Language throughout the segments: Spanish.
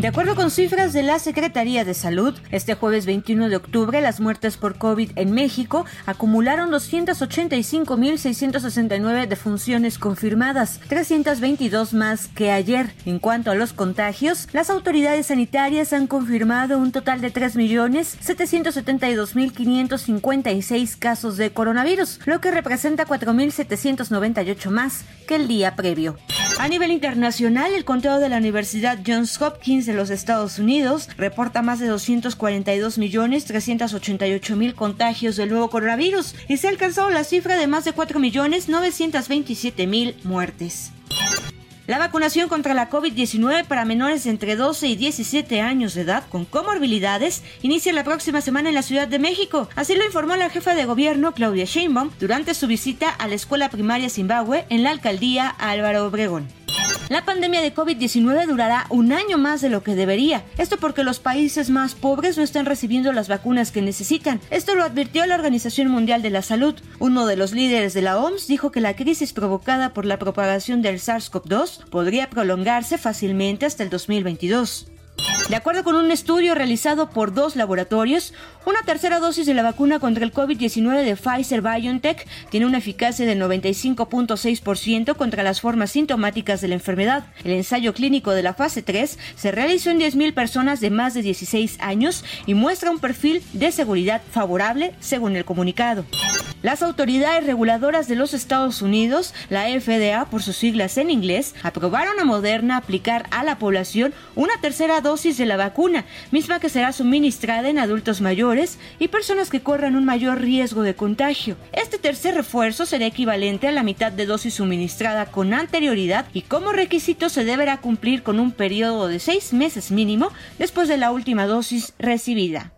De acuerdo con cifras de la Secretaría de Salud, este jueves 21 de octubre las muertes por COVID en México acumularon 285.669 defunciones confirmadas, 322 más que ayer. En cuanto a los contagios, las autoridades sanitarias han confirmado un total de 3.772.556 casos de coronavirus, lo que representa 4.798 más el día previo. A nivel internacional, el conteo de la Universidad Johns Hopkins de los Estados Unidos reporta más de 242 millones 388 mil contagios del nuevo coronavirus y se ha alcanzado la cifra de más de 4 millones 927 mil muertes. La vacunación contra la COVID-19 para menores entre 12 y 17 años de edad con comorbilidades inicia la próxima semana en la Ciudad de México. Así lo informó la jefa de gobierno Claudia Sheinbaum durante su visita a la escuela primaria Zimbabue en la alcaldía Álvaro Obregón. La pandemia de COVID-19 durará un año más de lo que debería. Esto porque los países más pobres no están recibiendo las vacunas que necesitan. Esto lo advirtió la Organización Mundial de la Salud. Uno de los líderes de la OMS dijo que la crisis provocada por la propagación del SARS-CoV-2 podría prolongarse fácilmente hasta el 2022. De acuerdo con un estudio realizado por dos laboratorios, una tercera dosis de la vacuna contra el COVID-19 de Pfizer BioNTech tiene una eficacia de 95.6% contra las formas sintomáticas de la enfermedad. El ensayo clínico de la fase 3 se realizó en 10.000 personas de más de 16 años y muestra un perfil de seguridad favorable, según el comunicado. Las autoridades reguladoras de los Estados Unidos, la FDA por sus siglas en inglés, aprobaron a Moderna aplicar a la población una tercera dosis de la vacuna, misma que será suministrada en adultos mayores y personas que corran un mayor riesgo de contagio. Este tercer refuerzo será equivalente a la mitad de dosis suministrada con anterioridad y como requisito se deberá cumplir con un periodo de seis meses mínimo después de la última dosis recibida.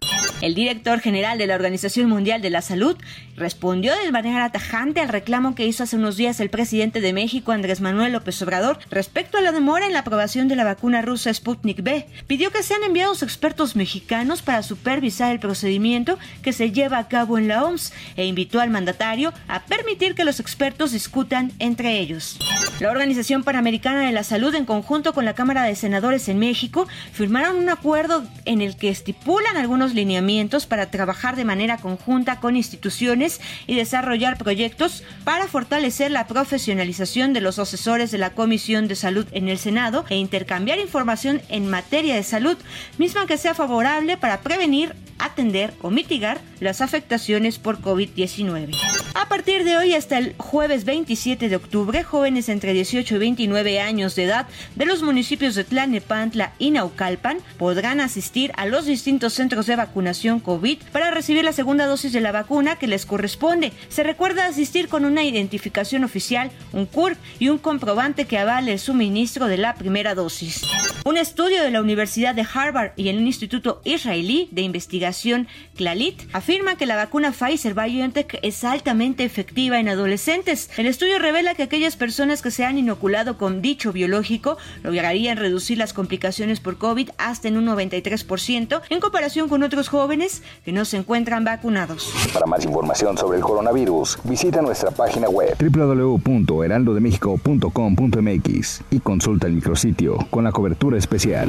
El director general de la Organización Mundial de la Salud respondió de manera tajante al reclamo que hizo hace unos días el presidente de México, Andrés Manuel López Obrador, respecto a la demora en la aprobación de la vacuna rusa Sputnik B. Pidió que sean enviados expertos mexicanos para supervisar el procedimiento que se lleva a cabo en la OMS e invitó al mandatario a permitir que los expertos discutan entre ellos. La Organización Panamericana de la Salud, en conjunto con la Cámara de Senadores en México, firmaron un acuerdo en el que estipulan algunos lineamientos para trabajar de manera conjunta con instituciones y desarrollar proyectos para fortalecer la profesionalización de los asesores de la Comisión de Salud en el Senado e intercambiar información en materia de salud, misma que sea favorable para prevenir, atender o mitigar las afectaciones por COVID-19. A partir de hoy hasta el jueves 27 de octubre, jóvenes entre 18 y 29 años de edad de los municipios de Tlanepantla y Naucalpan podrán asistir a los distintos centros de vacunación COVID para recibir la segunda dosis de la vacuna que les corresponde. Se recuerda asistir con una identificación oficial, un CURP y un comprobante que avale el suministro de la primera dosis. Un estudio de la Universidad de Harvard y el Instituto Israelí de Investigación CLALIT afirma que la vacuna Pfizer BioNTech es altamente efectiva en adolescentes. El estudio revela que aquellas personas que se han inoculado con dicho biológico lograrían reducir las complicaciones por COVID hasta en un 93% en comparación con otros jóvenes que no se encuentran vacunados. Para más información sobre el coronavirus, visita nuestra página web www.heraldodemexico.com.mx y consulta el micrositio con la cobertura especial.